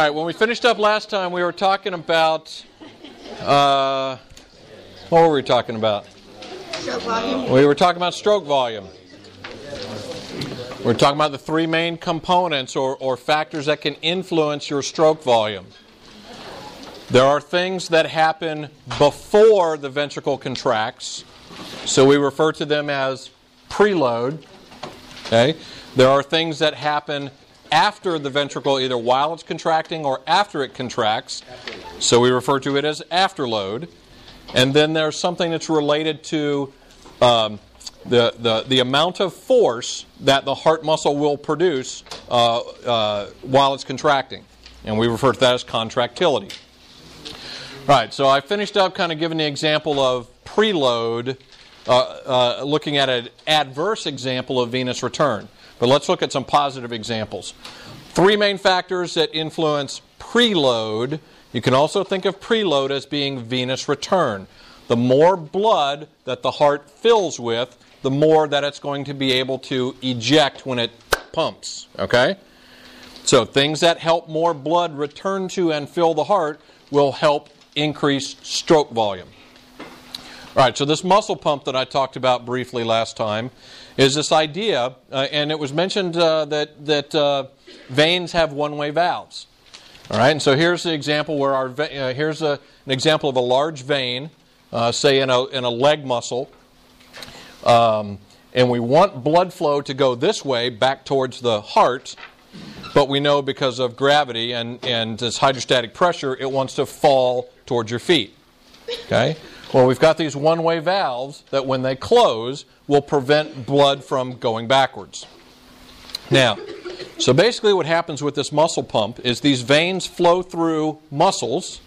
right, when we finished up last time, we were talking about. Uh, what were we talking about? Stroke volume. We were talking about stroke volume. We're talking about the three main components or, or factors that can influence your stroke volume. There are things that happen before the ventricle contracts, so we refer to them as preload. Okay? There are things that happen after the ventricle, either while it's contracting or after it contracts, so we refer to it as afterload. And then there's something that's related to um, the, the, the amount of force that the heart muscle will produce uh, uh, while it's contracting. And we refer to that as contractility. Right, so I finished up kind of giving the example of preload, uh, uh, looking at an adverse example of venous return. But let's look at some positive examples. Three main factors that influence preload. You can also think of preload as being venous return. The more blood that the heart fills with, the more that it's going to be able to eject when it pumps. Okay? So things that help more blood return to and fill the heart will help increase stroke volume. All right, so this muscle pump that I talked about briefly last time is this idea, uh, and it was mentioned uh, that, that uh, veins have one way valves. All right, and so here's the example where our uh, here's a, an example of a large vein, uh, say in a, in a leg muscle, um, and we want blood flow to go this way back towards the heart, but we know because of gravity and, and this hydrostatic pressure, it wants to fall towards your feet. Okay? Well, we've got these one way valves that when they close will prevent blood from going backwards. Now, so basically, what happens with this muscle pump is these veins flow through muscles,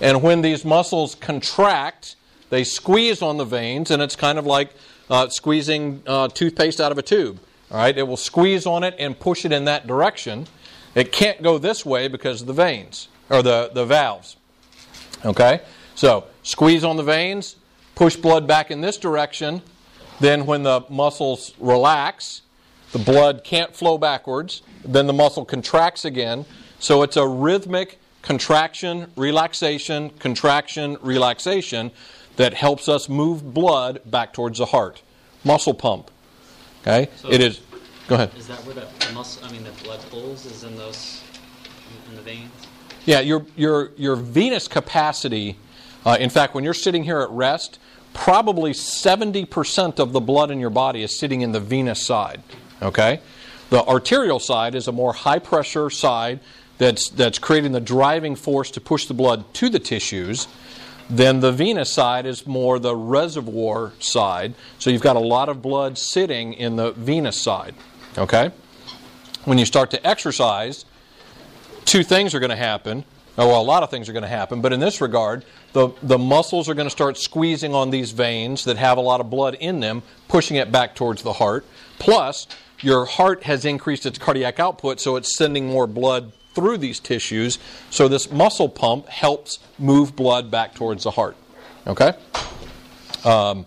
and when these muscles contract, they squeeze on the veins, and it's kind of like uh, squeezing uh, toothpaste out of a tube. All right, it will squeeze on it and push it in that direction. It can't go this way because of the veins or the, the valves. Okay, so squeeze on the veins, push blood back in this direction. Then, when the muscles relax, the blood can't flow backwards. Then the muscle contracts again. So it's a rhythmic contraction, relaxation, contraction, relaxation that helps us move blood back towards the heart. Muscle pump. Okay? So- it is. Go ahead. Is that where the, muscle? I mean, the blood pools is in those in the veins. Yeah, your, your, your venous capacity, uh, in fact, when you're sitting here at rest, probably 70% of the blood in your body is sitting in the venous side. Okay? The arterial side is a more high pressure side that's, that's creating the driving force to push the blood to the tissues. Then the venous side is more the reservoir side. So you've got a lot of blood sitting in the venous side. Okay? When you start to exercise, two things are going to happen. Oh, well, a lot of things are going to happen, but in this regard, the, the muscles are going to start squeezing on these veins that have a lot of blood in them, pushing it back towards the heart. Plus, your heart has increased its cardiac output, so it's sending more blood through these tissues. So, this muscle pump helps move blood back towards the heart. Okay? Um,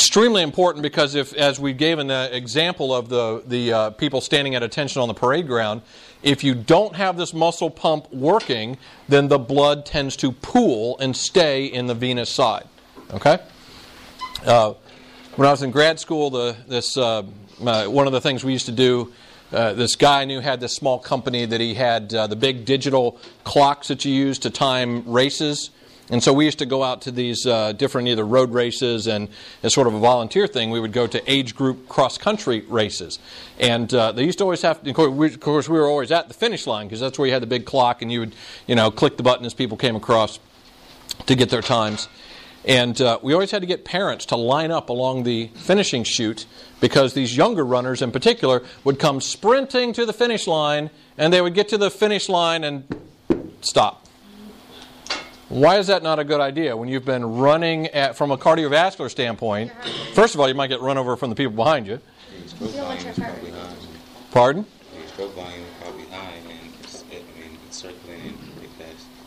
extremely important because if, as we gave in the example of the, the uh, people standing at attention on the parade ground, if you don't have this muscle pump working, then the blood tends to pool and stay in the venous side. Okay? Uh, when I was in grad school, the, this, uh, uh, one of the things we used to do, uh, this guy I knew had this small company that he had uh, the big digital clocks that you use to time races. And so we used to go out to these uh, different either road races and as sort of a volunteer thing, we would go to age group cross country races. And uh, they used to always have, to, of, course, we, of course, we were always at the finish line because that's where you had the big clock and you would, you know, click the button as people came across to get their times. And uh, we always had to get parents to line up along the finishing chute because these younger runners in particular would come sprinting to the finish line and they would get to the finish line and stop. Why is that not a good idea when you've been running at, from a cardiovascular standpoint? First of all, you might get run over from the people behind you. Pardon?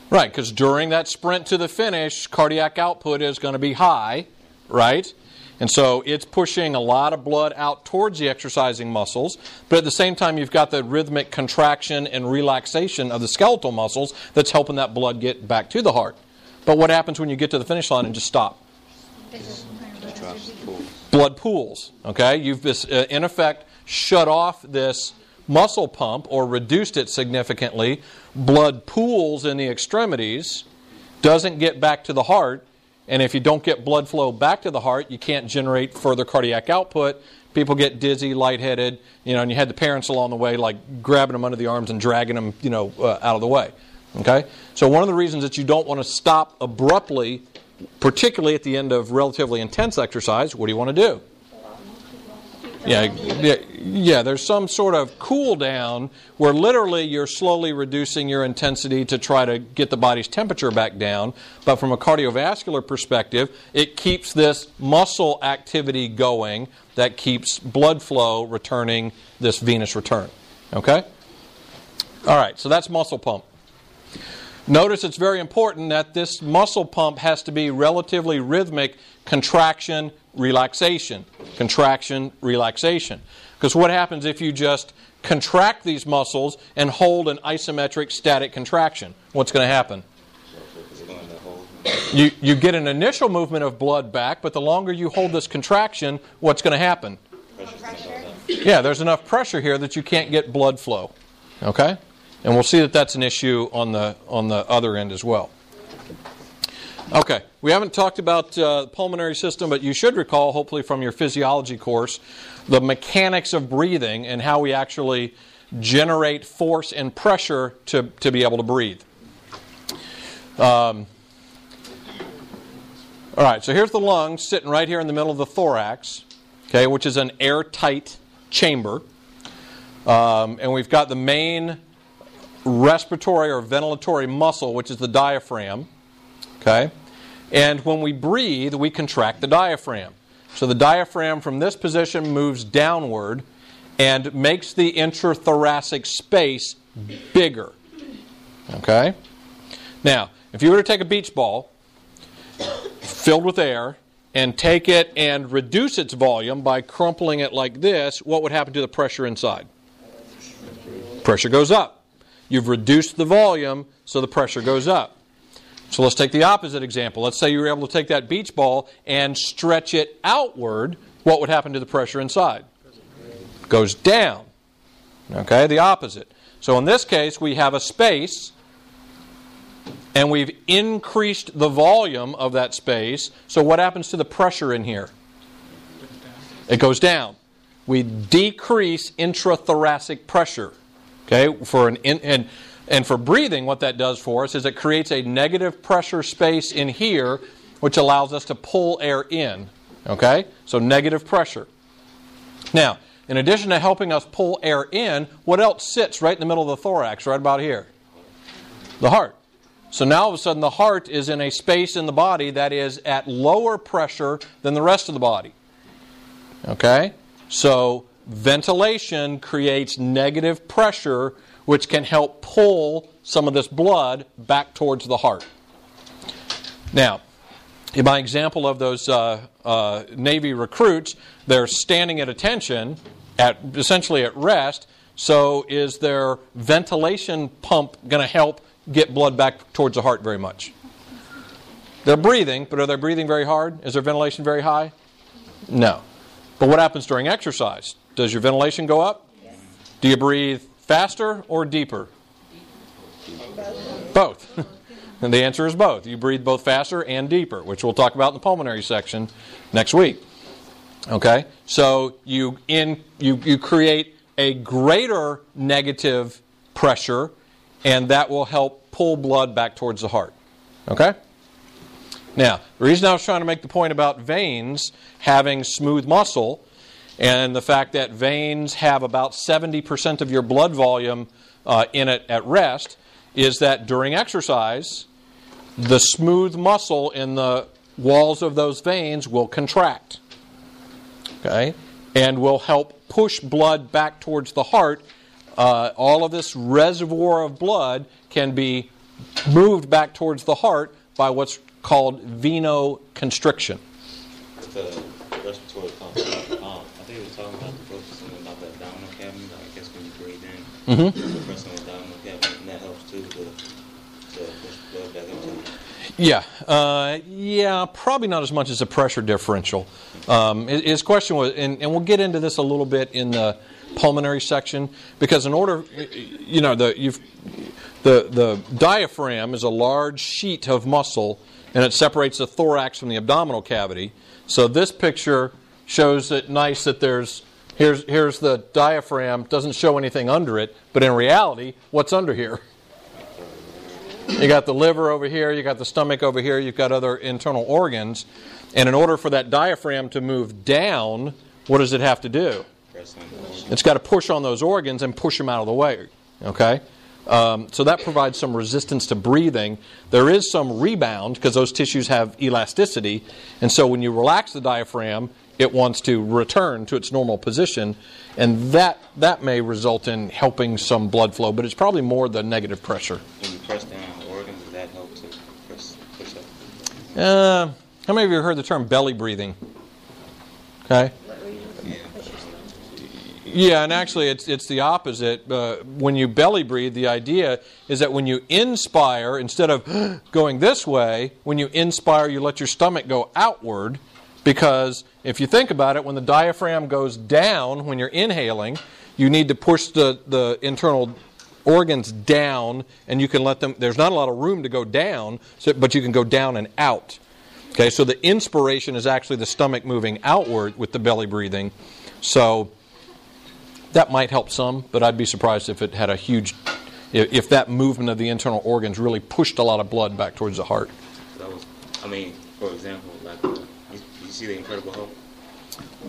Right, because during that sprint to the finish, cardiac output is going to be high, right? And so it's pushing a lot of blood out towards the exercising muscles, but at the same time, you've got the rhythmic contraction and relaxation of the skeletal muscles that's helping that blood get back to the heart. But what happens when you get to the finish line and just stop? Blood pools. Okay, you've uh, in effect shut off this muscle pump or reduced it significantly. Blood pools in the extremities, doesn't get back to the heart, and if you don't get blood flow back to the heart, you can't generate further cardiac output. People get dizzy, lightheaded, you know, and you had the parents along the way, like grabbing them under the arms and dragging them, you know, uh, out of the way. Okay, so one of the reasons that you don't want to stop abruptly particularly at the end of relatively intense exercise, what do you want to do? Yeah, yeah, yeah, there's some sort of cool down where literally you're slowly reducing your intensity to try to get the body's temperature back down. But from a cardiovascular perspective, it keeps this muscle activity going that keeps blood flow returning this venous return. Okay? All right, so that's muscle pump. Notice it's very important that this muscle pump has to be relatively rhythmic contraction, relaxation. Contraction, relaxation. Because what happens if you just contract these muscles and hold an isometric static contraction? What's going to happen? It's going to hold. You, you get an initial movement of blood back, but the longer you hold this contraction, what's going to happen? Pressure's going to go down. Yeah, there's enough pressure here that you can't get blood flow. Okay? And we'll see that that's an issue on the on the other end as well. Okay, we haven't talked about uh, the pulmonary system, but you should recall, hopefully from your physiology course, the mechanics of breathing and how we actually generate force and pressure to, to be able to breathe. Um, all right, so here's the lungs sitting right here in the middle of the thorax, okay, which is an airtight chamber. Um, and we've got the main respiratory or ventilatory muscle, which is the diaphragm. Okay? And when we breathe, we contract the diaphragm. So the diaphragm from this position moves downward and makes the intrathoracic space bigger. Okay? Now, if you were to take a beach ball filled with air and take it and reduce its volume by crumpling it like this, what would happen to the pressure inside? Pressure goes up. You've reduced the volume, so the pressure goes up. So let's take the opposite example. Let's say you were able to take that beach ball and stretch it outward. What would happen to the pressure inside? Goes down. Okay, the opposite. So in this case, we have a space and we've increased the volume of that space. So what happens to the pressure in here? It goes down. We decrease intrathoracic pressure. Okay, for an in, and and for breathing, what that does for us is it creates a negative pressure space in here, which allows us to pull air in. Okay, so negative pressure. Now, in addition to helping us pull air in, what else sits right in the middle of the thorax, right about here? The heart. So now all of a sudden the heart is in a space in the body that is at lower pressure than the rest of the body. Okay? So ventilation creates negative pressure, which can help pull some of this blood back towards the heart. Now, in my example of those uh, uh, Navy recruits, they're standing at attention, at essentially at rest. So, is their ventilation pump going to help get blood back towards the heart very much? They're breathing, but are they breathing very hard? Is their ventilation very high? No. But what happens during exercise? Does your ventilation go up? Do you breathe faster or deeper? Both. and the answer is both. You breathe both faster and deeper, which we'll talk about in the pulmonary section next week. Okay? So you in you, you create a greater negative pressure, and that will help pull blood back towards the heart. Okay? Now, the reason I was trying to make the point about veins having smooth muscle and the fact that veins have about 70% of your blood volume uh, in it at rest is that during exercise, the smooth muscle in the walls of those veins will contract. Okay? And will help push blood back towards the heart. Uh, all of this reservoir of blood can be moved back towards the heart by what's called venoconstriction. The Mm-hmm. Yeah, uh, yeah, probably not as much as a pressure differential. Um, his question was, and, and we'll get into this a little bit in the pulmonary section, because in order, you know, the you've, the the diaphragm is a large sheet of muscle, and it separates the thorax from the abdominal cavity. So this picture shows it nice that there's here's here's the diaphragm doesn't show anything under it, but in reality, what's under here? You got the liver over here, you got the stomach over here, you've got other internal organs. And in order for that diaphragm to move down, what does it have to do? It's got to push on those organs and push them out of the way. Okay? Um, so that provides some resistance to breathing. There is some rebound because those tissues have elasticity. And so when you relax the diaphragm, it wants to return to its normal position. And that, that may result in helping some blood flow, but it's probably more the negative pressure. When you press down on organs, does that help to press, push up? Uh, how many of you have heard the term belly breathing? Okay. Yeah. Yeah, and actually, it's it's the opposite. Uh, when you belly breathe, the idea is that when you inspire, instead of going this way, when you inspire, you let your stomach go outward. Because if you think about it, when the diaphragm goes down, when you're inhaling, you need to push the, the internal organs down, and you can let them. There's not a lot of room to go down, so, but you can go down and out. Okay, so the inspiration is actually the stomach moving outward with the belly breathing. So that might help some, but I'd be surprised if it had a huge, if, that movement of the internal organs really pushed a lot of blood back towards the heart. Was, I mean, for example, like, uh, you, you see the Incredible Hulk?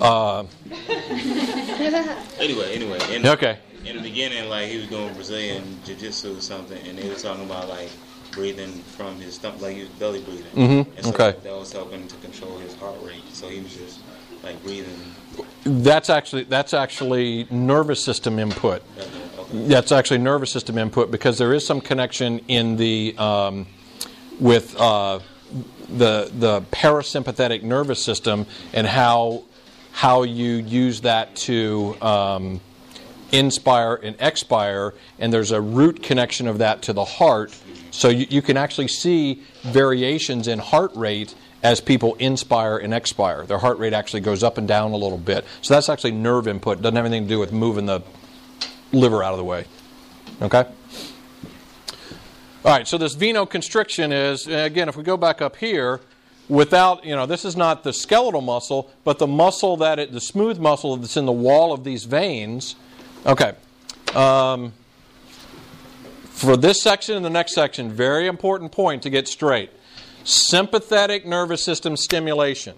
Uh, Anyway, anyway, in, okay. in the beginning, like he was doing Brazilian jiu-jitsu or something, and they were talking about like breathing from his stomach, like he was belly breathing. Mm-hmm. And so okay. that was helping to control his heart rate. So he was just like breathing. That's actually that's actually nervous system input. that- Okay. That's actually nervous system input because there is some connection in the um, with uh, the the parasympathetic nervous system and how how you use that to um, inspire and expire, and there's a root connection of that to the heart. So you, you can actually see variations in heart rate as people inspire and expire. Their heart rate actually goes up and down a little bit. So that's actually nerve input. Doesn't have anything to do with moving the liver out of the way. Okay? All right, so this venoconstriction is, again, if we go back up here, without, you know, this is not the skeletal muscle, but the muscle that it, the smooth muscle that's in the wall of these veins. Okay. Um, for this section and the next section, very important point to get straight. Sympathetic nervous system stimulation.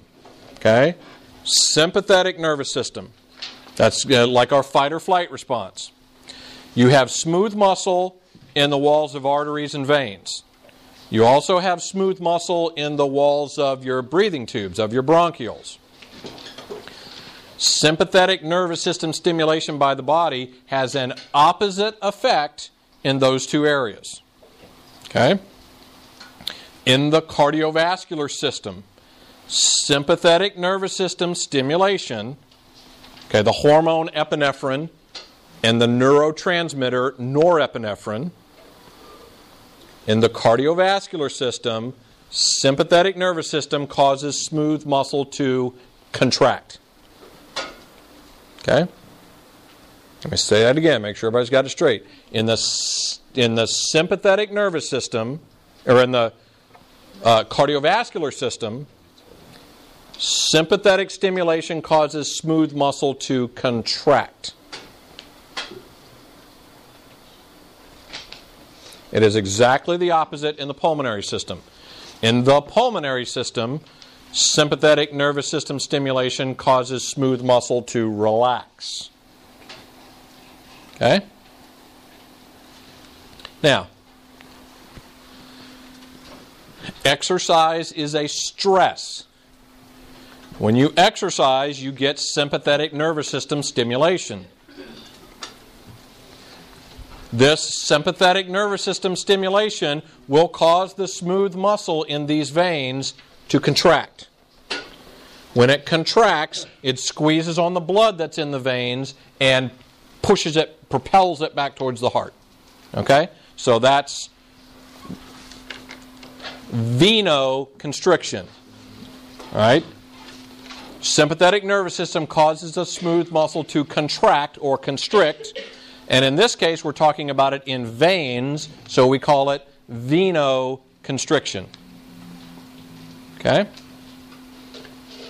Okay? Sympathetic nervous system. That's uh, like our fight or flight response. You have smooth muscle in the walls of arteries and veins. You also have smooth muscle in the walls of your breathing tubes, of your bronchioles. Sympathetic nervous system stimulation by the body has an opposite effect in those two areas. Okay? In the cardiovascular system, sympathetic nervous system stimulation, okay, the hormone epinephrine and the neurotransmitter norepinephrine. In the cardiovascular system, sympathetic nervous system causes smooth muscle to contract. Okay? Let me say that again, make sure everybody's got it straight. In the, in the sympathetic nervous system, or in the uh, cardiovascular system, sympathetic stimulation causes smooth muscle to contract. It is exactly the opposite in the pulmonary system. In the pulmonary system, sympathetic nervous system stimulation causes smooth muscle to relax. Okay? Now, exercise is a stress. When you exercise, you get sympathetic nervous system stimulation. This sympathetic nervous system stimulation will cause the smooth muscle in these veins to contract. When it contracts, it squeezes on the blood that's in the veins and pushes it propels it back towards the heart. Okay? So that's venoconstriction. All right? Sympathetic nervous system causes a smooth muscle to contract or constrict. And in this case, we're talking about it in veins, so we call it venoconstriction. Okay?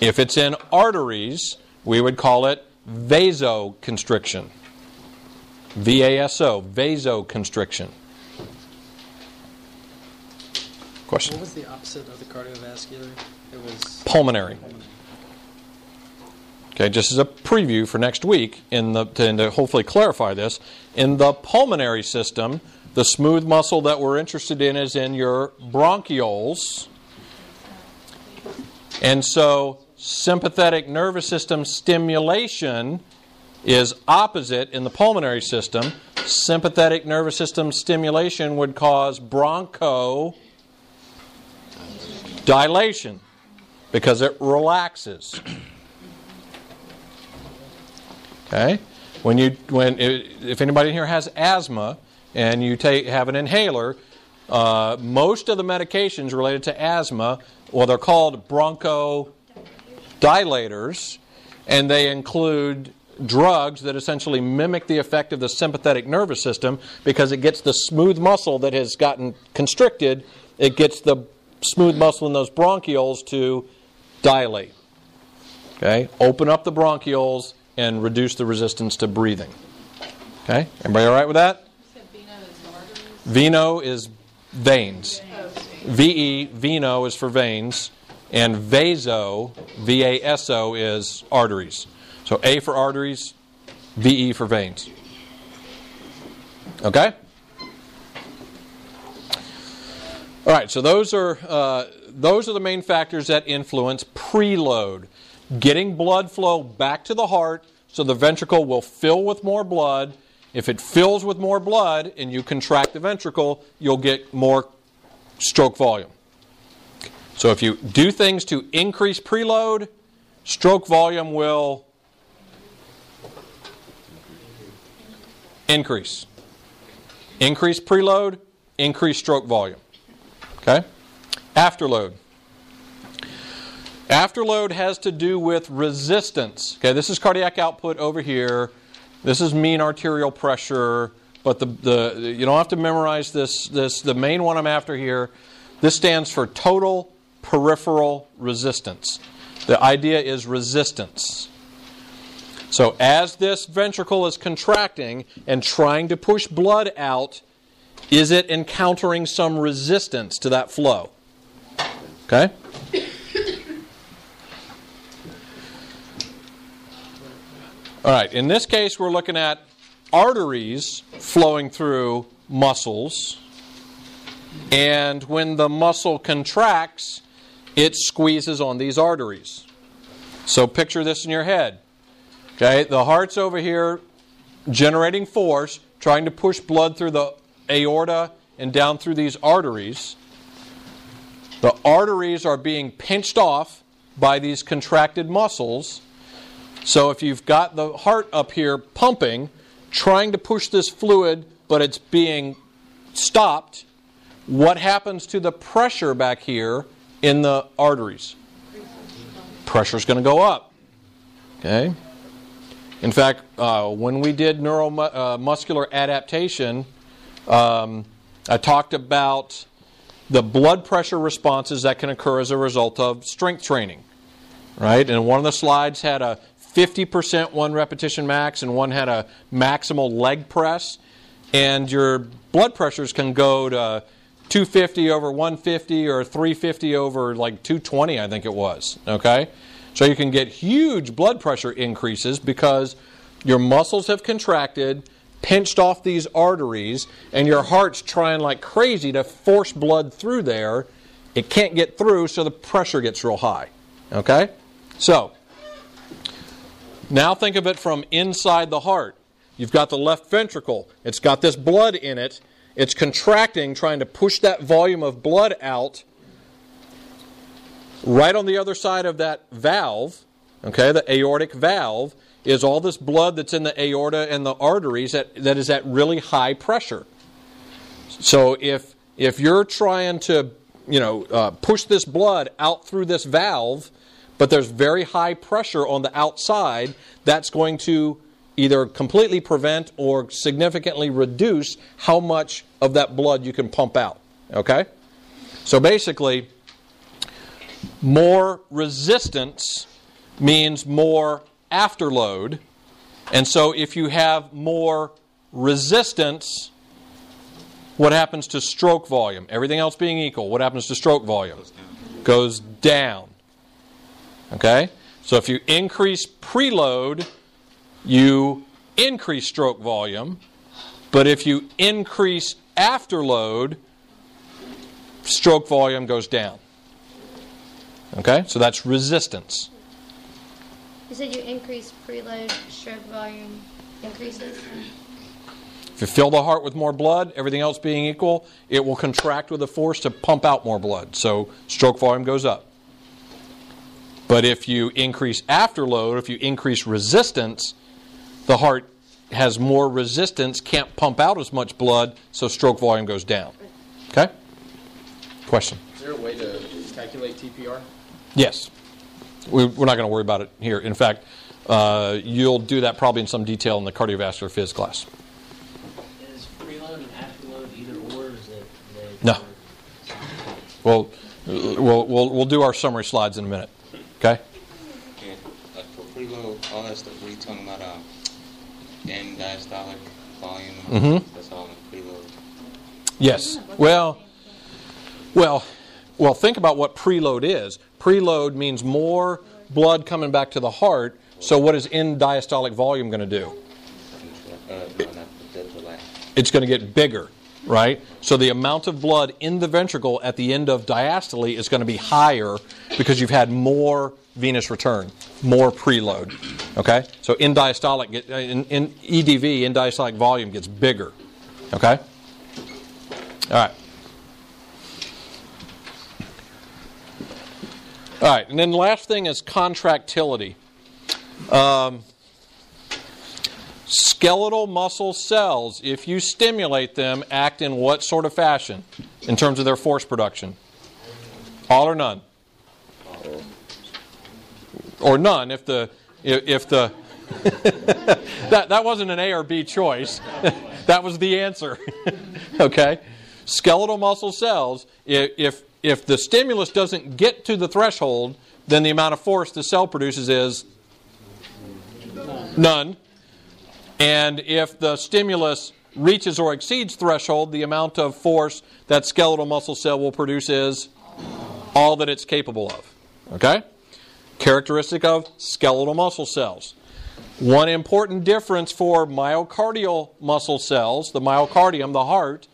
If it's in arteries, we would call it vasoconstriction. V A S O, vasoconstriction. Question? What was the opposite of the cardiovascular? It was Pulmonary. Okay, just as a preview for next week, in the, to, and to hopefully clarify this, in the pulmonary system, the smooth muscle that we're interested in is in your bronchioles. And so, sympathetic nervous system stimulation is opposite in the pulmonary system. Sympathetic nervous system stimulation would cause broncho dilation because it relaxes. Okay? When you when if anybody here has asthma and you take have an inhaler, uh, most of the medications related to asthma, well, they're called bronchodilators, and they include drugs that essentially mimic the effect of the sympathetic nervous system because it gets the smooth muscle that has gotten constricted, it gets the smooth muscle in those bronchioles to dilate. Okay? Open up the bronchioles and reduce the resistance to breathing. Okay? Everybody all right with that? Veno is veins. VE, veno is for veins, and vaso, V A S O, is arteries. So A for arteries, VE for veins. Okay? All right, so those are uh, those are the main factors that influence preload, getting blood flow back to the heart, so the ventricle will fill with more blood. If it fills with more blood and you contract the ventricle, you'll get more stroke volume. So if you do things to increase preload, stroke volume will increase. Increase preload, increase stroke volume. Okay? Afterload. Afterload has to do with resistance. Okay, this is cardiac output over here. This is mean arterial pressure, but the, the you don't have to memorize this this the main one I'm after here. This stands for total peripheral resistance. The idea is resistance. So as this ventricle is contracting and trying to push blood out, is it encountering some resistance to that flow? Okay? All right, in this case, we're looking at arteries flowing through muscles. And when the muscle contracts, it squeezes on these arteries. So picture this in your head. Okay, the heart's over here generating force, trying to push blood through the aorta and down through these arteries. The arteries are being pinched off by these contracted muscles. So if you've got the heart up here pumping, trying to push this fluid, but it's being stopped, what happens to the pressure back here in the arteries? Pressure's going to go up. Okay? In fact, uh, when we did neuromuscular uh, adaptation, um, I talked about the blood pressure responses that can occur as a result of strength training. Right? And one of the slides had a 50% one repetition max, and one had a maximal leg press. And your blood pressures can go to 250 over 150 or 350 over like 220, I think it was. Okay? So you can get huge blood pressure increases because your muscles have contracted, pinched off these arteries, and your heart's trying like crazy to force blood through there. It can't get through, so the pressure gets real high. Okay? So, now think of it from inside the heart. You've got the left ventricle, it's got this blood in it. It's contracting, trying to push that volume of blood out right on the other side of that valve, okay, the aortic valve, is all this blood that's in the aorta and the arteries that, that is at really high pressure. So if if you're trying to you know uh, push this blood out through this valve, but there's very high pressure on the outside, that's going to either completely prevent or significantly reduce how much of that blood you can pump out. Okay? So basically, more resistance means more afterload. And so if you have more resistance, what happens to stroke volume? Everything else being equal, what happens to stroke volume? Goes down. Okay? So if you increase preload, you increase stroke volume. But if you increase afterload, stroke volume goes down. Okay? So that's resistance. You said you increase preload, stroke volume increases. If you fill the heart with more blood, everything else being equal, it will contract with a force to pump out more blood. So stroke volume goes up. But if you increase afterload, if you increase resistance, the heart has more resistance, can't pump out as much blood, so stroke volume goes down. Okay? Question? Is there a way to calculate TPR? Yes. We, we're not going to worry about it here. In fact, uh, you'll do that probably in some detail in the cardiovascular phys class. Is preload and afterload either or? Is it No. We'll, we'll, we'll, we'll do our summary slides in a minute. Okay? Yeah, like for preload, all that stuff. What are you talking about? Um, end diastolic volume. Mhm. That's all in preload. Yes. Well, well, well. Think about what preload is. Preload means more blood coming back to the heart. So, what is end diastolic volume going to do? Uh, no, not the the last. It's going to get bigger, right? So, the amount of blood in the ventricle at the end of diastole is going to be higher because you've had more venous return, more preload. Okay. So, end diastolic, in, in EDV, end diastolic volume gets bigger. Okay. All right. All right, and then the last thing is contractility. Um, skeletal muscle cells, if you stimulate them, act in what sort of fashion in terms of their force production? All or none? Or none if the if the that that wasn't an A or B choice. that was the answer. okay? Skeletal muscle cells, if if the stimulus doesn't get to the threshold, then the amount of force the cell produces is none. And if the stimulus reaches or exceeds threshold, the amount of force that skeletal muscle cell will produce is all that it's capable of. Okay? Characteristic of skeletal muscle cells. One important difference for myocardial muscle cells, the myocardium, the heart,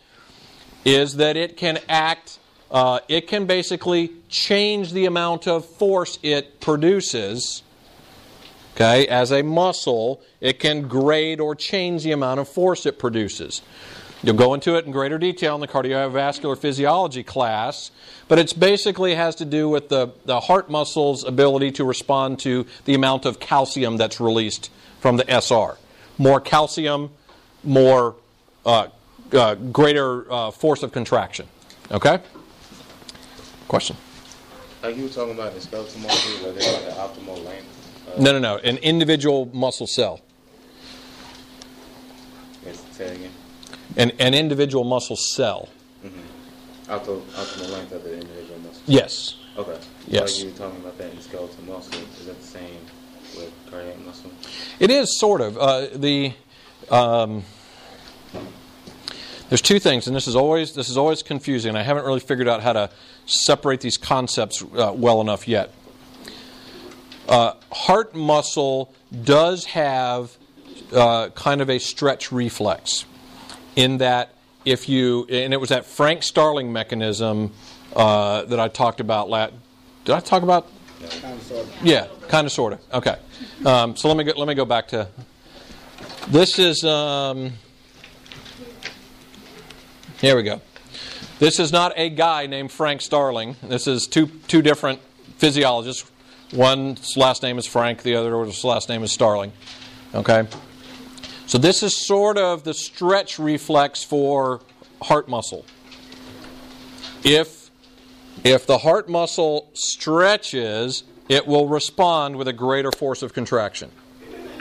is that it can act, uh, it can basically change the amount of force it produces. Okay, as a muscle, it can grade or change the amount of force it produces. You'll go into it in greater detail in the cardiovascular physiology class, but it basically has to do with the, the heart muscle's ability to respond to the amount of calcium that's released from the SR. More calcium, more uh, uh, greater uh, force of contraction. Okay? Question? Like you were talking about the skeletal muscle, where they got the optimal length. Uh, No, no, no. An individual muscle cell. Say again. An, an individual muscle cell. Optimal, optimal length of the individual muscle. Yes. Okay. Yes. Like you were talking about that in skeletal muscle. Is that the same with cardiac muscle? It is sort of uh, the. Um, there's two things, and this is always this is always confusing. I haven't really figured out how to separate these concepts uh, well enough yet. Uh, heart muscle does have uh, kind of a stretch reflex, in that if you and it was that Frank Starling mechanism uh, that I talked about. La- did I talk about yeah, kind of, sort of. Okay. Um, so let me go, let me go back to. This is. Um, here we go. This is not a guy named Frank Starling. This is two two different physiologists. One's last name is Frank. The other's last name is Starling. Okay? So this is sort of the stretch reflex for heart muscle. If if the heart muscle stretches, it will respond with a greater force of contraction.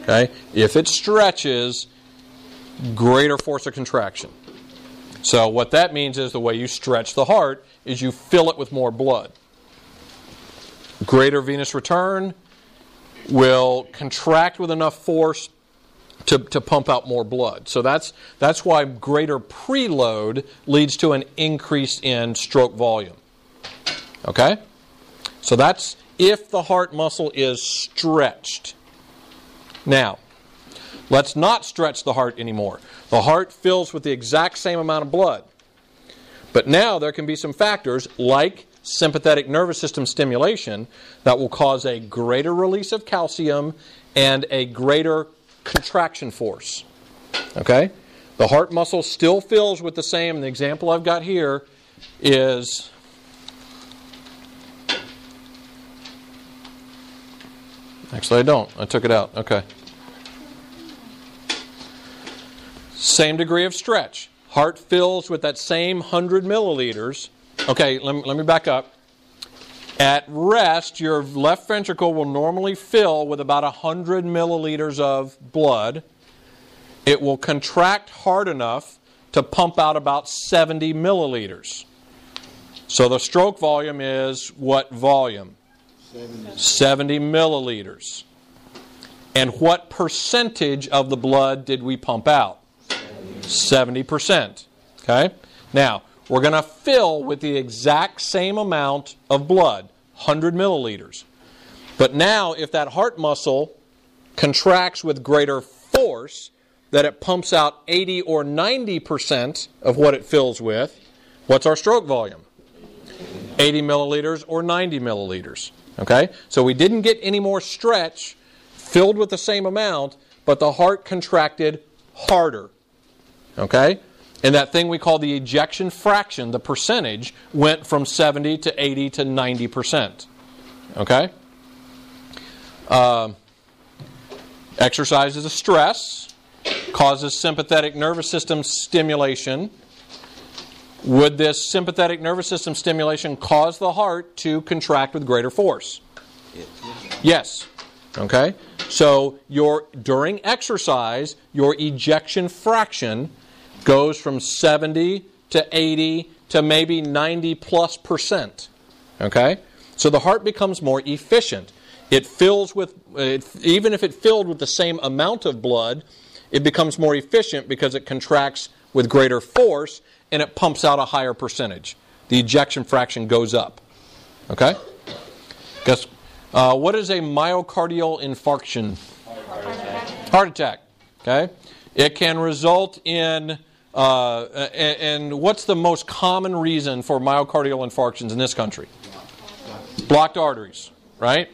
Okay? If it stretches, greater force of contraction. So what that means is the way you stretch the heart is you fill it with more blood. Greater venous return will contract with enough force to, to pump out more blood. So that's that's why greater preload leads to an increase in stroke volume. Okay? So that's if the heart muscle is stretched. Now, let's not stretch the heart anymore. The heart fills with the exact same amount of blood. But now there can be some factors like sympathetic nervous system stimulation that will cause a greater release of calcium and a greater contraction force. Okay? The heart muscle still fills with the same. The example I've got here is Actually, I don't. I took it out. Okay. Same degree of stretch. Heart fills with that same 100 milliliters. Okay, let me, let me back up. At rest, your left ventricle will normally fill with about 100 milliliters of blood. It will contract hard enough to pump out about 70 milliliters. So the stroke volume is what volume? 70 milliliters. And what percentage of the blood did we pump out? 70%. Okay? Now, we're going to fill with the exact same amount of blood, 100 milliliters. But now, if that heart muscle contracts with greater force, that it pumps out 80 or 90% of what it fills with, what's our stroke volume? 80 milliliters or 90 milliliters. Okay? So we didn't get any more stretch filled with the same amount, but the heart contracted harder. Okay? And that thing we call the ejection fraction, the percentage, went from 70 to 80 to 90%. Okay? Uh, exercise is a stress, causes sympathetic nervous system stimulation. Would this sympathetic nervous system stimulation cause the heart to contract with greater force? Yes. Okay? So your during exercise, your ejection fraction goes from 70 to 80 to maybe 90 plus percent. Okay? So the heart becomes more efficient. It fills with, it, even if it filled with the same amount of blood, it becomes more efficient because it contracts with greater force and it pumps out a higher percentage. The ejection fraction goes up. Okay? Guess, uh, what is a myocardial infarction? Heart attack. Okay? It can result in uh, and, what's the most common reason for myocardial infarctions in this country? Blocked arteries, right?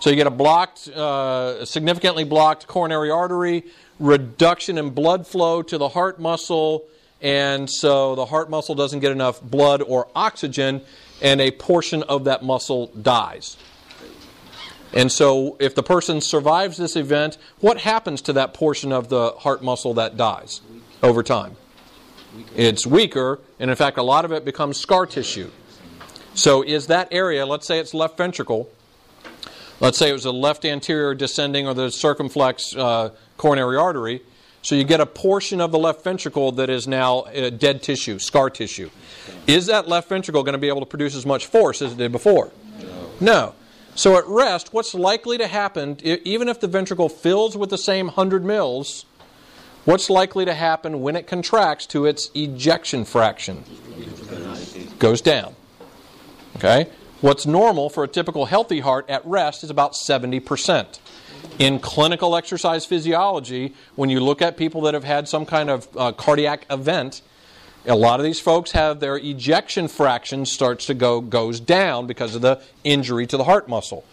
So you get a blocked, uh, significantly blocked coronary artery, reduction in blood flow to the heart muscle, and so the heart muscle doesn't get enough blood or oxygen, and a portion of that muscle dies. And so, if the person survives this event, what happens to that portion of the heart muscle that dies over time? It's weaker, and in fact, a lot of it becomes scar tissue. So, is that area, let's say it's left ventricle, let's say it was a left anterior descending or the circumflex uh, coronary artery, so you get a portion of the left ventricle that is now uh, dead tissue, scar tissue. Is that left ventricle going to be able to produce as much force as it did before? No. no. So at rest, what's likely to happen, even if the ventricle fills with the same 100 mils, what's likely to happen when it contracts to its ejection fraction? Goes down. Okay? What's normal for a typical healthy heart at rest is about 70%. In clinical exercise physiology, when you look at people that have had some kind of uh, cardiac event, a lot of these folks have their ejection fraction starts to go goes down because of the injury to the heart muscle.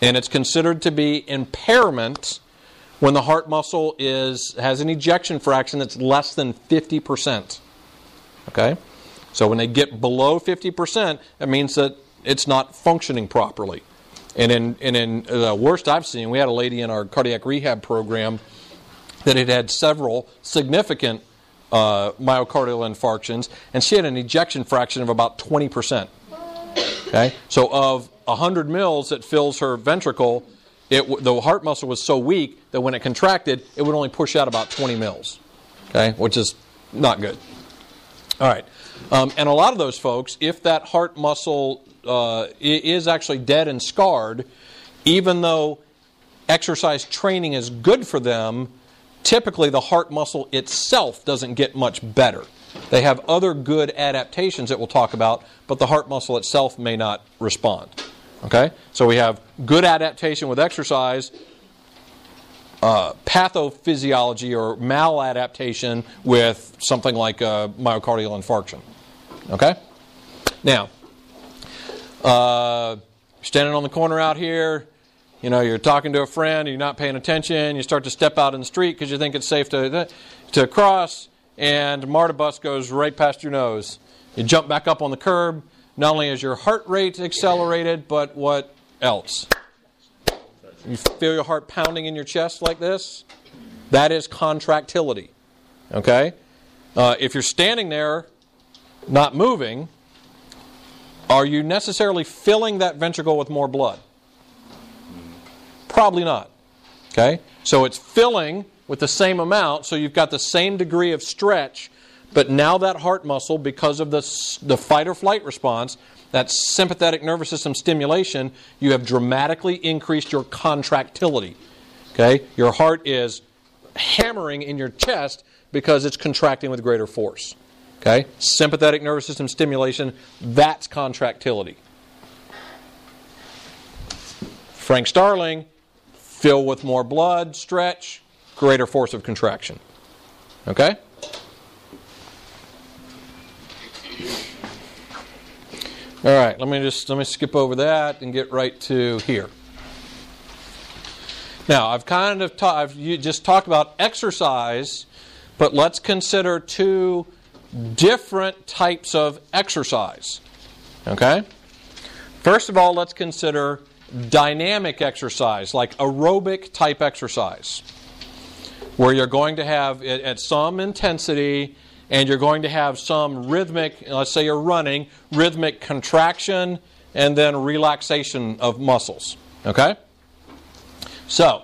And it's considered to be impairment when the heart muscle is has an ejection fraction that's less than 50%. Okay? So when they get below 50%, it means that it's not functioning properly. And in, and in the worst I've seen, we had a lady in our cardiac rehab program that had had several significant uh, myocardial infarctions, and she had an ejection fraction of about 20%. Okay, so of 100 mils that fills her ventricle, it, the heart muscle was so weak that when it contracted, it would only push out about 20 mils. Okay, which is not good. All right, um, and a lot of those folks, if that heart muscle uh, is actually dead and scarred, even though exercise training is good for them, typically the heart muscle itself doesn't get much better. They have other good adaptations that we'll talk about, but the heart muscle itself may not respond. Okay? So we have good adaptation with exercise, uh, pathophysiology or maladaptation with something like a myocardial infarction. Okay? Now, uh, standing on the corner out here, you know, you're talking to a friend, you're not paying attention, you start to step out in the street because you think it's safe to, to cross, and MARTA bus goes right past your nose. You jump back up on the curb. Not only is your heart rate accelerated, but what else? You feel your heart pounding in your chest like this? That is contractility. Okay? Uh, if you're standing there, not moving, are you necessarily filling that ventricle with more blood? Probably not. Okay? So it's filling with the same amount, so you've got the same degree of stretch, but now that heart muscle, because of the, the fight or flight response, that sympathetic nervous system stimulation, you have dramatically increased your contractility. Okay? Your heart is hammering in your chest because it's contracting with greater force. Okay? Sympathetic nervous system stimulation, that's contractility. Frank Starling, fill with more blood, stretch, greater force of contraction. Okay? All right, let me just let me skip over that and get right to here. Now, I've kind of ta- I've you just talked about exercise, but let's consider two different types of exercise. Okay? First of all, let's consider dynamic exercise, like aerobic type exercise, where you're going to have it at some intensity and you're going to have some rhythmic, let's say you're running, rhythmic contraction and then relaxation of muscles. Okay? So,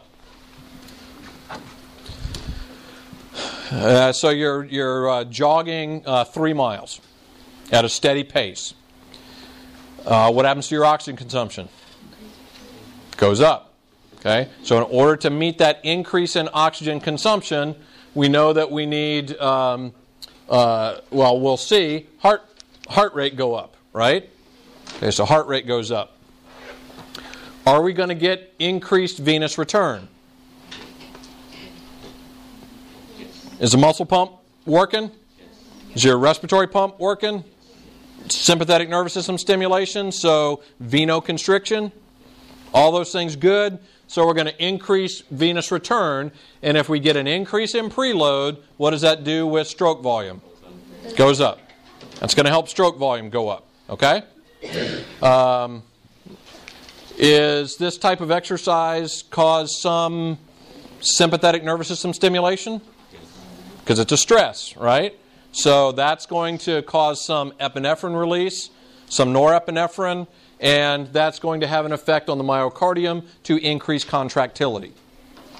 uh, so you're, you're uh, jogging uh, three miles at a steady pace. Uh, what happens to your oxygen consumption? Goes up. Okay? So, in order to meet that increase in oxygen consumption, we know that we need, um, uh, well, we'll see, heart, heart rate go up, right? Okay, so heart rate goes up. Are we going to get increased venous return? Is the muscle pump working? Is your respiratory pump working? Sympathetic nervous system stimulation, so venoconstriction. All those things good. So we're going to increase venous return. And if we get an increase in preload, what does that do with stroke volume? Goes up. That's going to help stroke volume go up. Okay? Um, is this type of exercise cause some sympathetic nervous system stimulation? Because it's a stress, right? So that's going to cause some epinephrine release, some norepinephrine, and that's going to have an effect on the myocardium to increase contractility.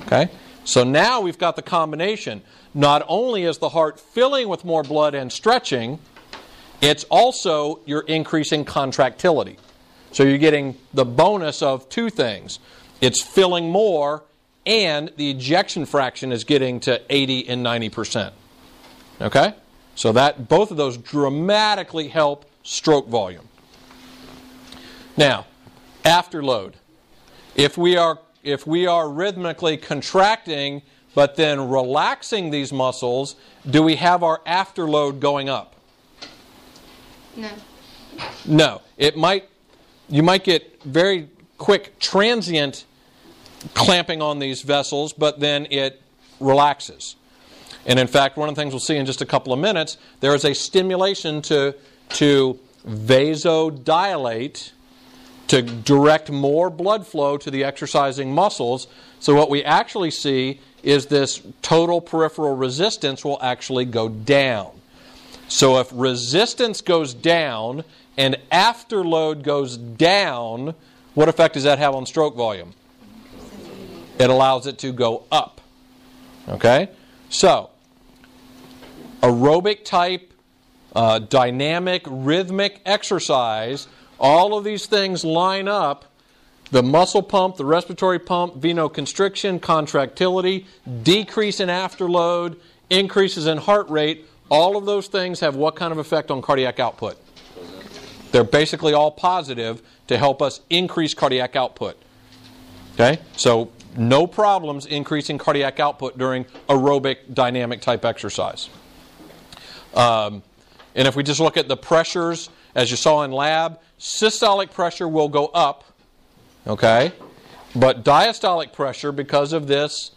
Okay? So now we've got the combination. Not only is the heart filling with more blood and stretching, it's also you're increasing contractility. So you're getting the bonus of two things. It's filling more and the ejection fraction is getting to 80 and 90%. Okay? So that both of those dramatically help stroke volume. Now, afterload. If we are if we are rhythmically contracting but then relaxing these muscles, do we have our afterload going up? No. No. It might you might get very quick transient clamping on these vessels, but then it relaxes. And in fact, one of the things we'll see in just a couple of minutes, there is a stimulation to, to vasodilate to direct more blood flow to the exercising muscles. So, what we actually see is this total peripheral resistance will actually go down. So if resistance goes down and afterload goes down, what effect does that have on stroke volume? It allows it to go up. Okay? So, aerobic type, uh, dynamic, rhythmic exercise, all of these things line up. The muscle pump, the respiratory pump, venoconstriction, contractility, decrease in afterload, increases in heart rate, all of those things have what kind of effect on cardiac output? They're basically all positive to help us increase cardiac output. Okay? So, no problems increasing cardiac output during aerobic dynamic type exercise. Um, and if we just look at the pressures, as you saw in lab, systolic pressure will go up, okay? But diastolic pressure, because of this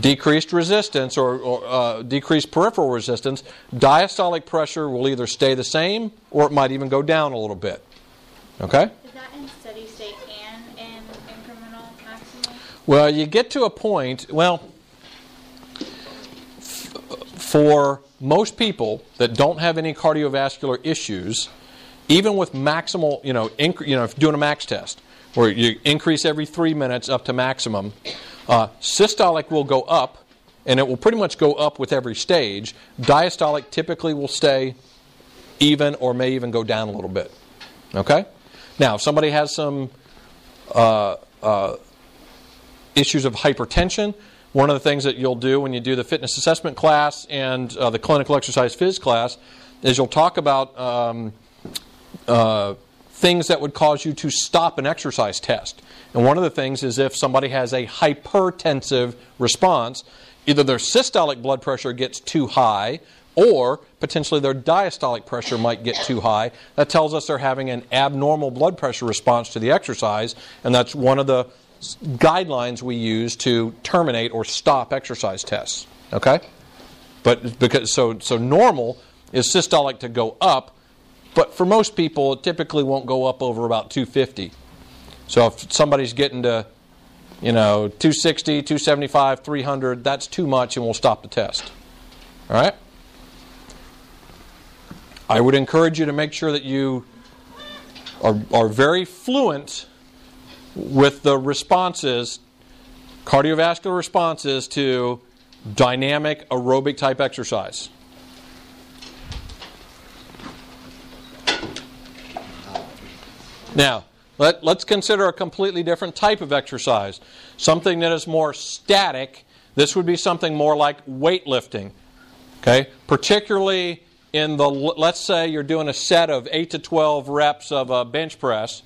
decreased resistance or, or uh, decreased peripheral resistance, diastolic pressure will either stay the same or it might even go down a little bit. Okay? Is that in steady state and in incremental maximum? Well, you get to a point, well, f- for most people that don't have any cardiovascular issues, even with maximal, you know, inc- you know, if doing a max test, where you increase every three minutes up to maximum, uh, systolic will go up, and it will pretty much go up with every stage. Diastolic typically will stay even or may even go down a little bit. Okay? Now, if somebody has some uh, uh, issues of hypertension, one of the things that you'll do when you do the fitness assessment class and uh, the clinical exercise phys class is you'll talk about um, uh, things that would cause you to stop an exercise test. And one of the things is if somebody has a hypertensive response, either their systolic blood pressure gets too high or potentially their diastolic pressure might get too high. That tells us they're having an abnormal blood pressure response to the exercise, and that's one of the guidelines we use to terminate or stop exercise tests. Okay? But because so so normal is systolic to go up, but for most people it typically won't go up over about 250. So if somebody's getting to you know 260, 275, 300, that's too much and we'll stop the test. All right? I would encourage you to make sure that you are, are very fluent with the responses, cardiovascular responses to dynamic aerobic type exercise. Now, let, let's consider a completely different type of exercise. Something that is more static. This would be something more like weightlifting. Okay? Particularly in the, let's say you're doing a set of 8 to 12 reps of a bench press.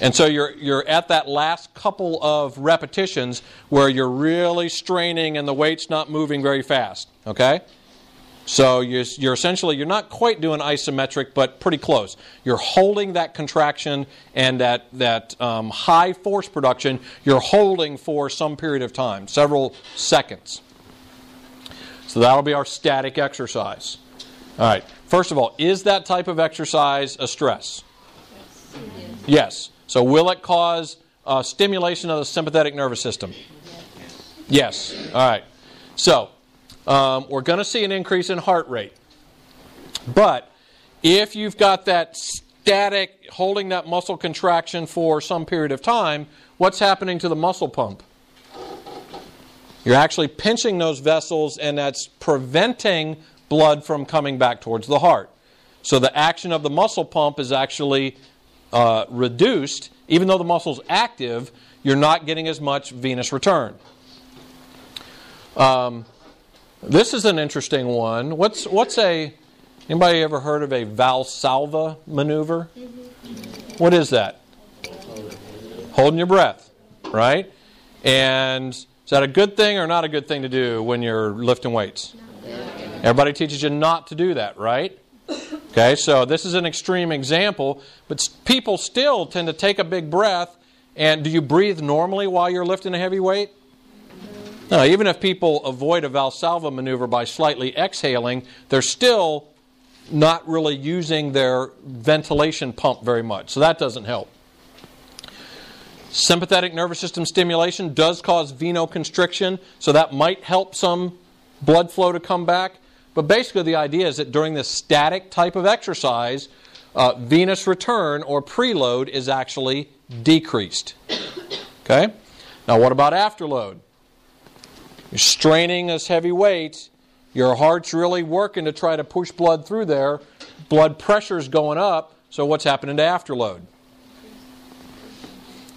And so you're, you're at that last couple of repetitions where you're really straining and the weight's not moving very fast. Okay? So you're, you're essentially, you're not quite doing isometric, but pretty close. You're holding that contraction and that, that um, high force production, you're holding for some period of time, several seconds. So that'll be our static exercise. All right. First of all, is that type of exercise a stress? Yes. So will it cause uh, stimulation of the sympathetic nervous system? Yes. All right. So um, we're going to see an increase in heart rate. But if you've got that static, holding that muscle contraction for some period of time, what's happening to the muscle pump? You're actually pinching those vessels, and that's preventing blood from coming back towards the heart. So the action of the muscle pump is actually uh, reduced. Even though the muscle's active, you're not getting as much venous return. Um, this is an interesting one. What's what's a anybody ever heard of a Valsalva maneuver? What is that? Holding your breath, right? And is that a good thing or not a good thing to do when you're lifting weights? Everybody teaches you not to do that, right? Okay, so this is an extreme example, but people still tend to take a big breath. And do you breathe normally while you're lifting a heavy weight? No, even if people avoid a Valsalva maneuver by slightly exhaling, they're still not really using their ventilation pump very much. So that doesn't help. Sympathetic nervous system stimulation does cause venoconstriction, so that might help some blood flow to come back. But basically, the idea is that during this static type of exercise, uh, venous return or preload is actually decreased. Okay? Now, what about afterload? You're straining this heavy weight, your heart's really working to try to push blood through there, blood pressure's going up, so what's happening to afterload?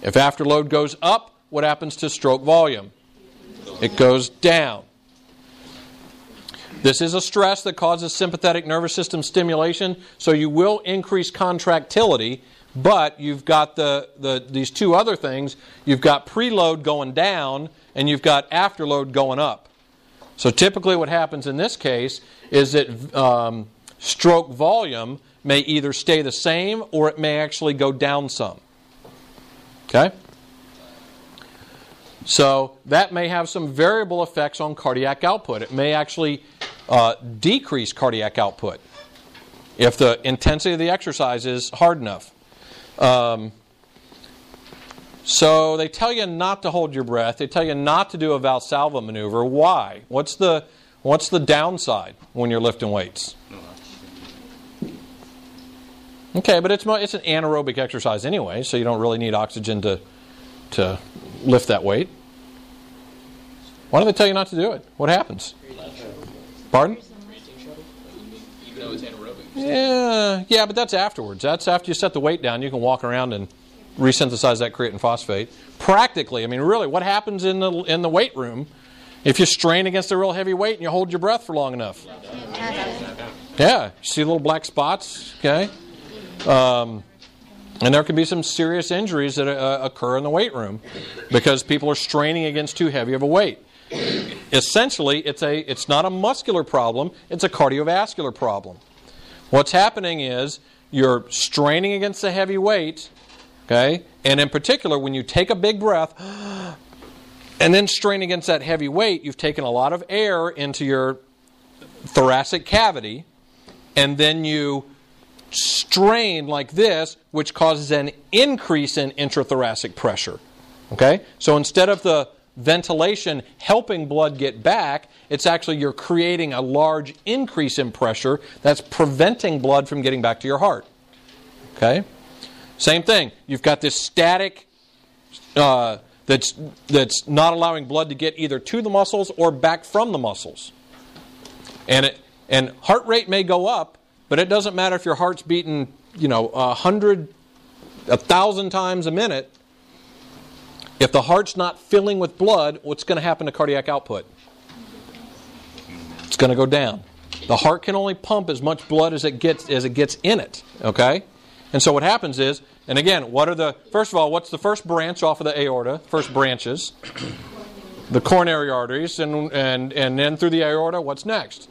If afterload goes up, what happens to stroke volume? It goes down. This is a stress that causes sympathetic nervous system stimulation, so you will increase contractility, but you've got the, the, these two other things. You've got preload going down, and you've got afterload going up. So typically, what happens in this case is that um, stroke volume may either stay the same or it may actually go down some. Okay? So that may have some variable effects on cardiac output. It may actually uh, decrease cardiac output if the intensity of the exercise is hard enough. Um, so they tell you not to hold your breath. They tell you not to do a Valsalva maneuver. Why? What's the what's the downside when you're lifting weights? Okay, but it's it's an anaerobic exercise anyway, so you don't really need oxygen to to lift that weight. Why don't they tell you not to do it? What happens? Pardon? Even though it's anaerobic. Yeah, yeah, but that's afterwards. That's after you set the weight down. You can walk around and resynthesize that creatine phosphate. Practically, I mean, really, what happens in the in the weight room if you strain against a real heavy weight and you hold your breath for long enough? Yeah, you see little black spots. Okay, um, and there can be some serious injuries that uh, occur in the weight room because people are straining against too heavy of a weight. Essentially, it's a it's not a muscular problem; it's a cardiovascular problem. What's happening is you're straining against a heavy weight, okay, and in particular, when you take a big breath and then strain against that heavy weight, you've taken a lot of air into your thoracic cavity, and then you strain like this, which causes an increase in intrathoracic pressure. Okay? So instead of the ventilation helping blood get back, it's actually you're creating a large increase in pressure that's preventing blood from getting back to your heart. Okay? Same thing. You've got this static uh, that's, that's not allowing blood to get either to the muscles or back from the muscles. And, it, and heart rate may go up, but it doesn't matter if your heart's beating, you know, a hundred, a thousand times a minute. If the heart's not filling with blood, what's going to happen to cardiac output? It's going to go down. The heart can only pump as much blood as it gets as it gets in it. Okay, and so what happens is, and again, what are the first of all, what's the first branch off of the aorta? First branches, the coronary arteries, and and and then through the aorta, what's next?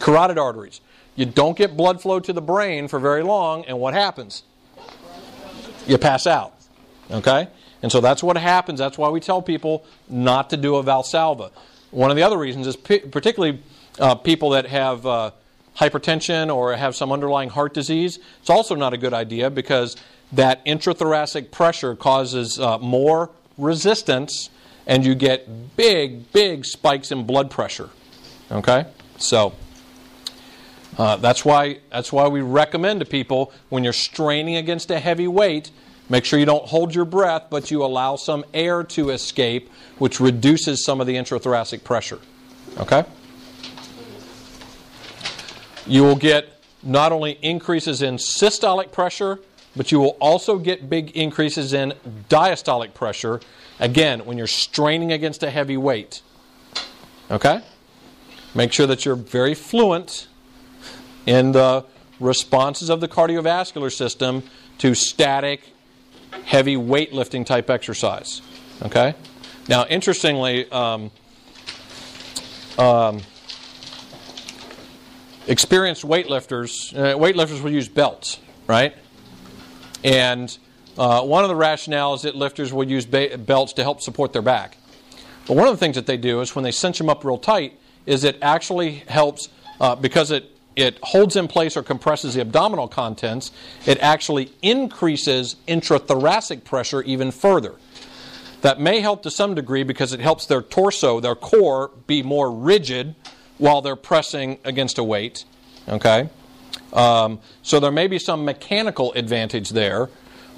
Carotid arteries. You don't get blood flow to the brain for very long, and what happens? You pass out. Okay? And so that's what happens. That's why we tell people not to do a Valsalva. One of the other reasons is p- particularly uh, people that have uh, hypertension or have some underlying heart disease. It's also not a good idea because that intrathoracic pressure causes uh, more resistance and you get big, big spikes in blood pressure. Okay? So. Uh, that's why that's why we recommend to people when you're straining against a heavy weight, make sure you don't hold your breath, but you allow some air to escape, which reduces some of the intrathoracic pressure. Okay? You will get not only increases in systolic pressure, but you will also get big increases in diastolic pressure, again, when you're straining against a heavy weight. Okay? Make sure that you're very fluent in the responses of the cardiovascular system to static, heavy weightlifting type exercise. Okay? Now, interestingly, um, um, experienced weightlifters, uh, weightlifters will use belts, right? And uh, one of the rationales that lifters will use ba- belts to help support their back. But one of the things that they do is when they cinch them up real tight, is it actually helps uh, because it it holds in place or compresses the abdominal contents, it actually increases intrathoracic pressure even further. That may help to some degree because it helps their torso, their core, be more rigid while they're pressing against a weight. Okay? Um, so there may be some mechanical advantage there.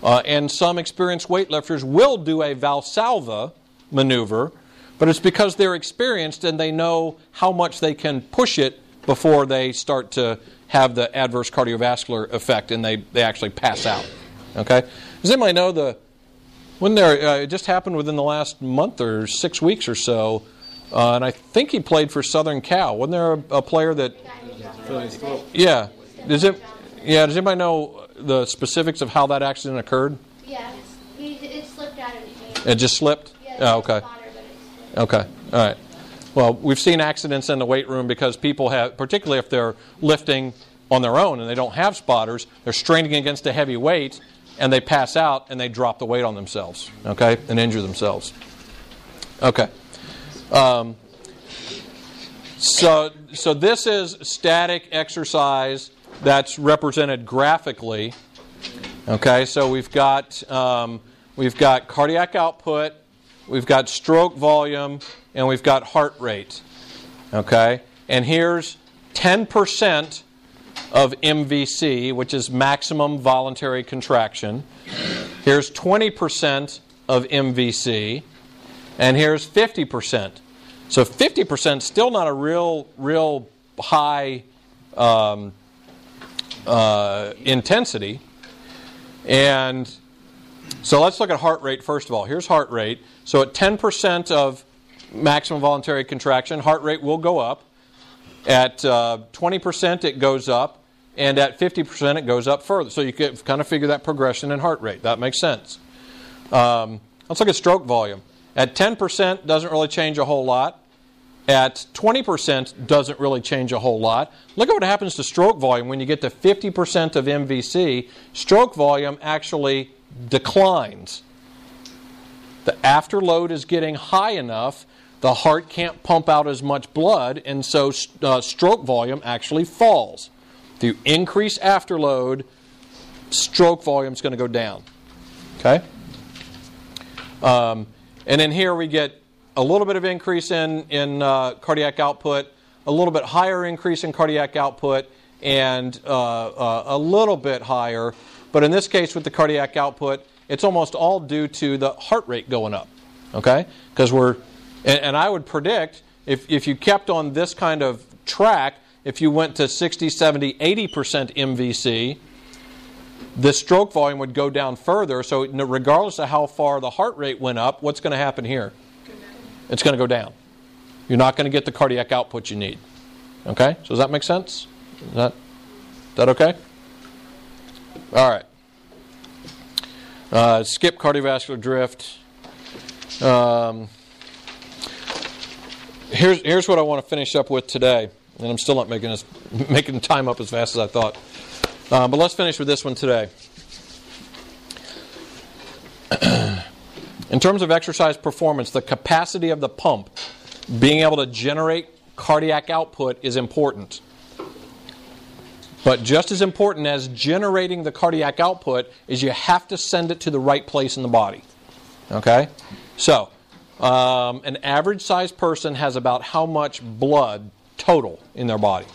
Uh, and some experienced weightlifters will do a Valsalva maneuver, but it's because they're experienced and they know how much they can push it before they start to have the adverse cardiovascular effect and they, they actually pass out. Okay? Does anybody know the when there uh, it just happened within the last month or six weeks or so, uh, and I think he played for Southern Cal. Wasn't there a, a player that? Yeah. Does it? Yeah. Does anybody know the specifics of how that accident occurred? Yeah, he, it slipped out of his hand. It just slipped. Yeah, Oh, okay. it. Okay. All right. Well, we've seen accidents in the weight room because people have, particularly if they're lifting on their own and they don't have spotters, they're straining against a heavy weight and they pass out and they drop the weight on themselves, okay, and injure themselves. Okay. Um, so, so this is static exercise that's represented graphically. Okay, so we've got um, we've got cardiac output, we've got stroke volume, and we've got heart rate. Okay, and here's 10% of MVC, which is maximum voluntary contraction. Here's 20% of MVC, and here's 50%. So 50% still not a real, real high um, uh, intensity. And so let's look at heart rate first of all. Here's heart rate. So at 10% of maximum voluntary contraction, heart rate will go up. At uh, 20%, it goes up. And at 50%, it goes up further. So you can kind of figure that progression in heart rate. That makes sense. Um, let's look at stroke volume. At 10%, doesn't really change a whole lot. At 20%, doesn't really change a whole lot. Look at what happens to stroke volume when you get to 50% of MVC. Stroke volume actually declines. The afterload is getting high enough, the heart can't pump out as much blood, and so uh, stroke volume actually falls. If you increase afterload, stroke volume is going to go down. Okay? Um, and then here we get a little bit of increase in, in uh, cardiac output, a little bit higher increase in cardiac output, and uh, uh, a little bit higher. But in this case, with the cardiac output, it's almost all due to the heart rate going up. Okay? Because we're, and, and I would predict if, if you kept on this kind of track, if you went to 60, 70, 80% MVC, the stroke volume would go down further. So, regardless of how far the heart rate went up, what's going to happen here? It's going to go down. You're not going to get the cardiac output you need. Okay? So, does that make sense? Is that, is that okay? All right. Uh, skip cardiovascular drift. Um, here's, here's what I want to finish up with today. And I'm still not making, this, making time up as fast as I thought. Uh, but let's finish with this one today. In terms of exercise performance, the capacity of the pump, being able to generate cardiac output, is important. But just as important as generating the cardiac output is you have to send it to the right place in the body. Okay? So, um, an average sized person has about how much blood total in their body?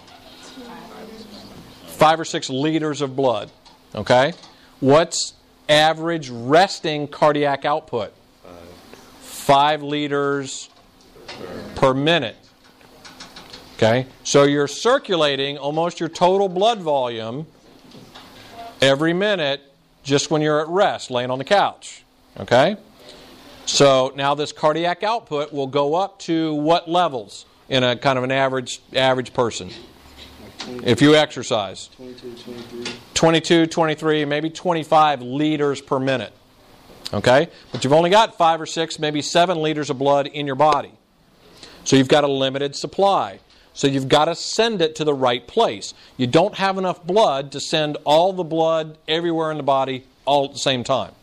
Five or six liters of blood. Okay? What's average resting cardiac output? Five liters per minute. Okay? So you're circulating almost your total blood volume every minute just when you're at rest, laying on the couch. Okay? So now this cardiac output will go up to what levels in a kind of an average average person? If you exercise. 22, 23. 22, 23, maybe 25 liters per minute. Okay? But you've only got five or six, maybe seven liters of blood in your body. So you've got a limited supply. So you've got to send it to the right place. You don't have enough blood to send all the blood everywhere in the body all at the same time.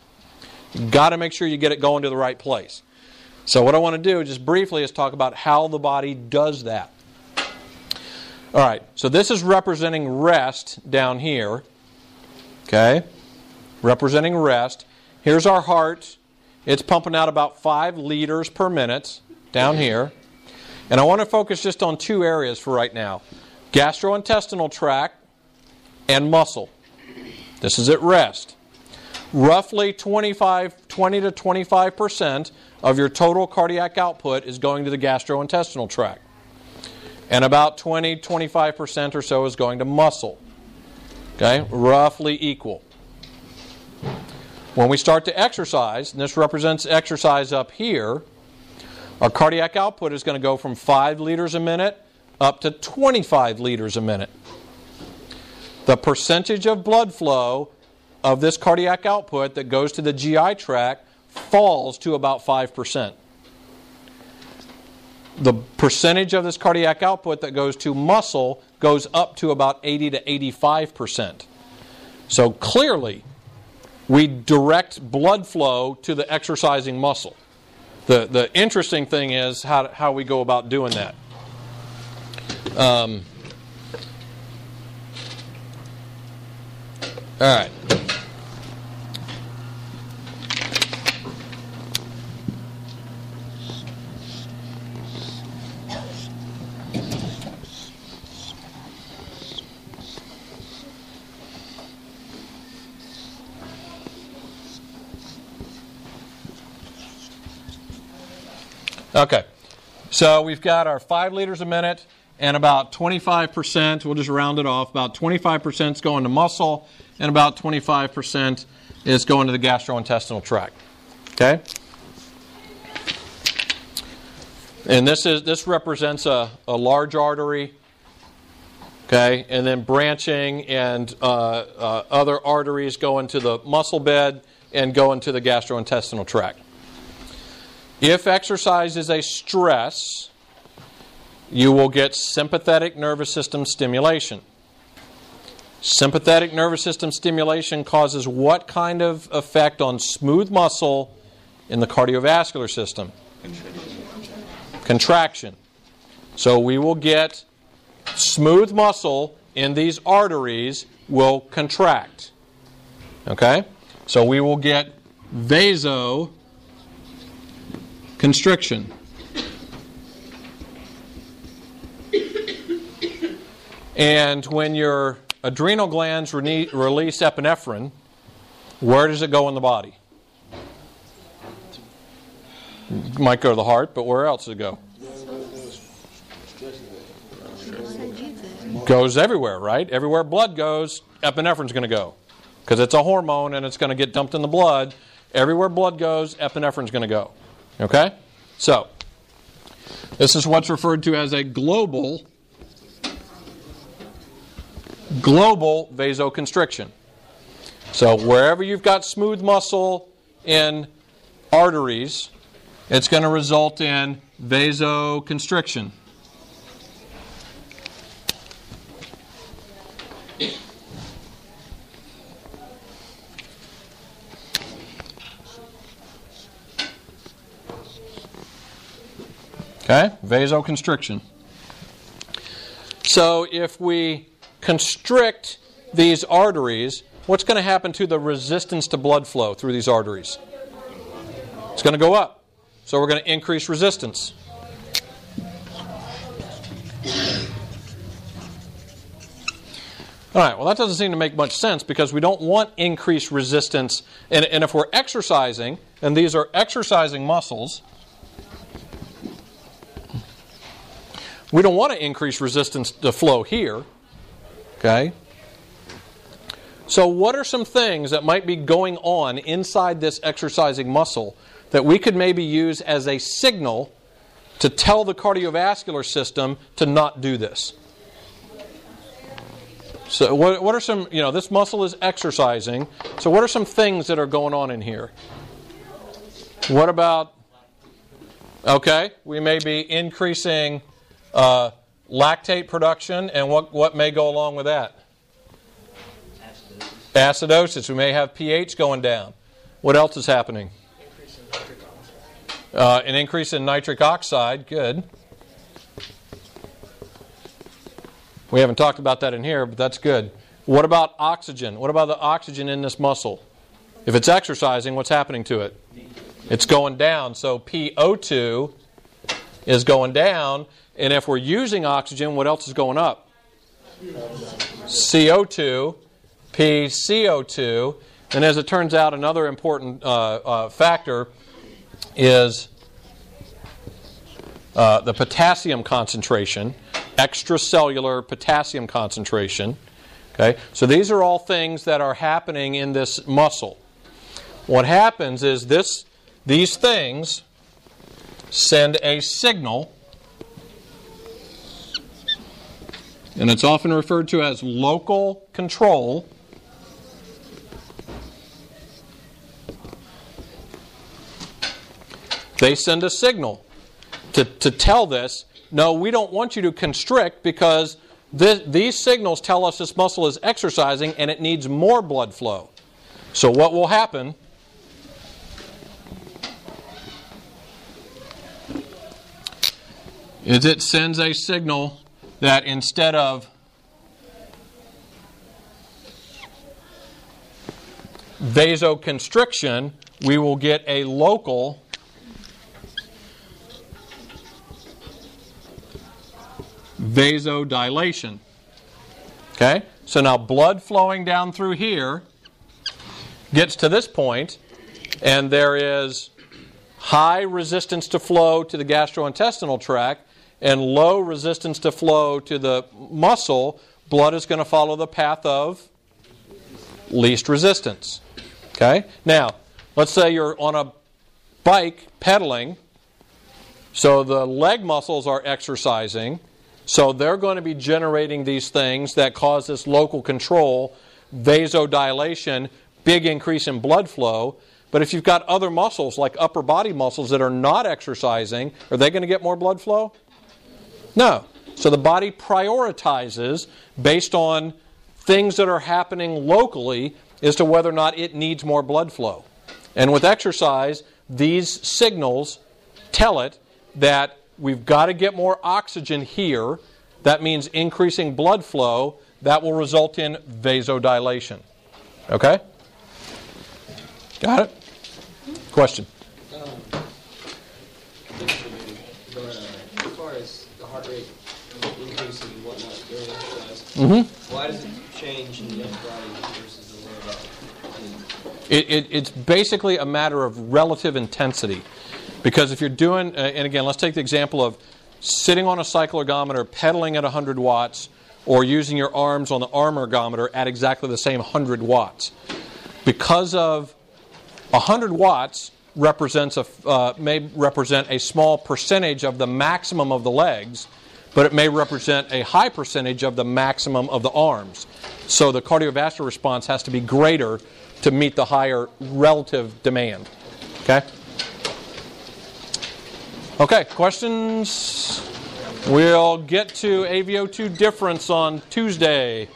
You've got to make sure you get it going to the right place. So what I want to do just briefly is talk about how the body does that. All right, so this is representing rest down here. Okay? Representing rest. Here's our heart. It's pumping out about 5 liters per minute down here. And I want to focus just on two areas for right now gastrointestinal tract and muscle. This is at rest. Roughly 25, 20 to 25% of your total cardiac output is going to the gastrointestinal tract. And about 20, 25% or so is going to muscle. Okay? Roughly equal. When we start to exercise, and this represents exercise up here, our cardiac output is going to go from 5 liters a minute up to 25 liters a minute. The percentage of blood flow of this cardiac output that goes to the GI tract falls to about 5%. The percentage of this cardiac output that goes to muscle goes up to about 80 to 85%. So clearly, we direct blood flow to the exercising muscle. The, the interesting thing is how, how we go about doing that. Um, all right. Okay. So we've got our five liters a minute, and about 25%, we'll just round it off, about 25% is going to muscle, and about 25% is going to the gastrointestinal tract. Okay? And this is this represents a, a large artery, okay, and then branching and uh, uh, other arteries go into the muscle bed and go into the gastrointestinal tract. If exercise is a stress, you will get sympathetic nervous system stimulation. Sympathetic nervous system stimulation causes what kind of effect on smooth muscle in the cardiovascular system? Contraction. So we will get smooth muscle in these arteries will contract. Okay? So we will get vaso constriction. And when your adrenal glands rene- release epinephrine, where does it go in the body? It might go to the heart, but where else does it go? Goes everywhere, right? Everywhere blood goes, epinephrine's going to go. Because it's a hormone and it's going to get dumped in the blood. Everywhere blood goes, epinephrine's going to go. Okay? So, this is what's referred to as a global global vasoconstriction. So, wherever you've got smooth muscle in arteries, it's going to result in vasoconstriction. Okay? Vasoconstriction. So if we constrict these arteries, what's going to happen to the resistance to blood flow through these arteries? It's going to go up. So we're going to increase resistance. All right, well, that doesn't seem to make much sense because we don't want increased resistance. And, and if we're exercising, and these are exercising muscles, We don't want to increase resistance to flow here. Okay? So, what are some things that might be going on inside this exercising muscle that we could maybe use as a signal to tell the cardiovascular system to not do this? So, what, what are some, you know, this muscle is exercising. So, what are some things that are going on in here? What about, okay, we may be increasing uh, lactate production, and what, what may go along with that? Acidosis. We may have pH going down. What else is happening? Uh, an increase in nitric oxide. Good. We haven't talked about that in here, but that's good. What about oxygen? What about the oxygen in this muscle? If it's exercising, what's happening to it? It's going down. So PO2 is going down. And if we're using oxygen, what else is going up? CO2, PCO2. And as it turns out, another important uh, uh, factor is uh, the potassium concentration, extracellular potassium concentration. Okay, so these are all things that are happening in this muscle. What happens is this, these things send a signal, and it's often referred to as local control. They send a signal to, to tell this no, we don't want you to constrict because this, these signals tell us this muscle is exercising and it needs more blood flow. So, what will happen? Is it sends a signal that instead of vasoconstriction, we will get a local vasodilation. Okay? So now blood flowing down through here gets to this point, and there is high resistance to flow to the gastrointestinal tract and low resistance to flow to the muscle. Blood is going to follow the path of least resistance. Okay? Now, let's say you're on a bike pedaling, so the leg muscles are exercising so they're going to be generating these things that cause this local control, vasodilation, big increase in blood flow. But if you've got other muscles, like upper body muscles, that are not exercising, are they going to get more blood flow? No. So the body prioritizes based on things that are happening locally as to whether or not it needs more blood flow. And with exercise, these signals tell it that We've got to get more oxygen here. That means increasing blood flow. That will result in vasodilation. Okay? Got it? Question? Um, but uh, as far as the heart rate increasing and whatnot during exercise, Mm-hmm. why does it change in the upper body versus the lower body? It, it, it's basically a matter of relative intensity. Because if you're doing, uh, and again, let's take the example of sitting on a cycle ergometer, pedaling at 100 watts, or using your arms on the arm ergometer at exactly the same 100 watts. Because of 100 watts represents a, uh, may represent a small percentage of the maximum of the legs, but it may represent a high percentage of the maximum of the arms. So the cardiovascular response has to be greater to meet the higher relative demand. Okay? Okay, questions? We'll get to AVO2 difference on Tuesday.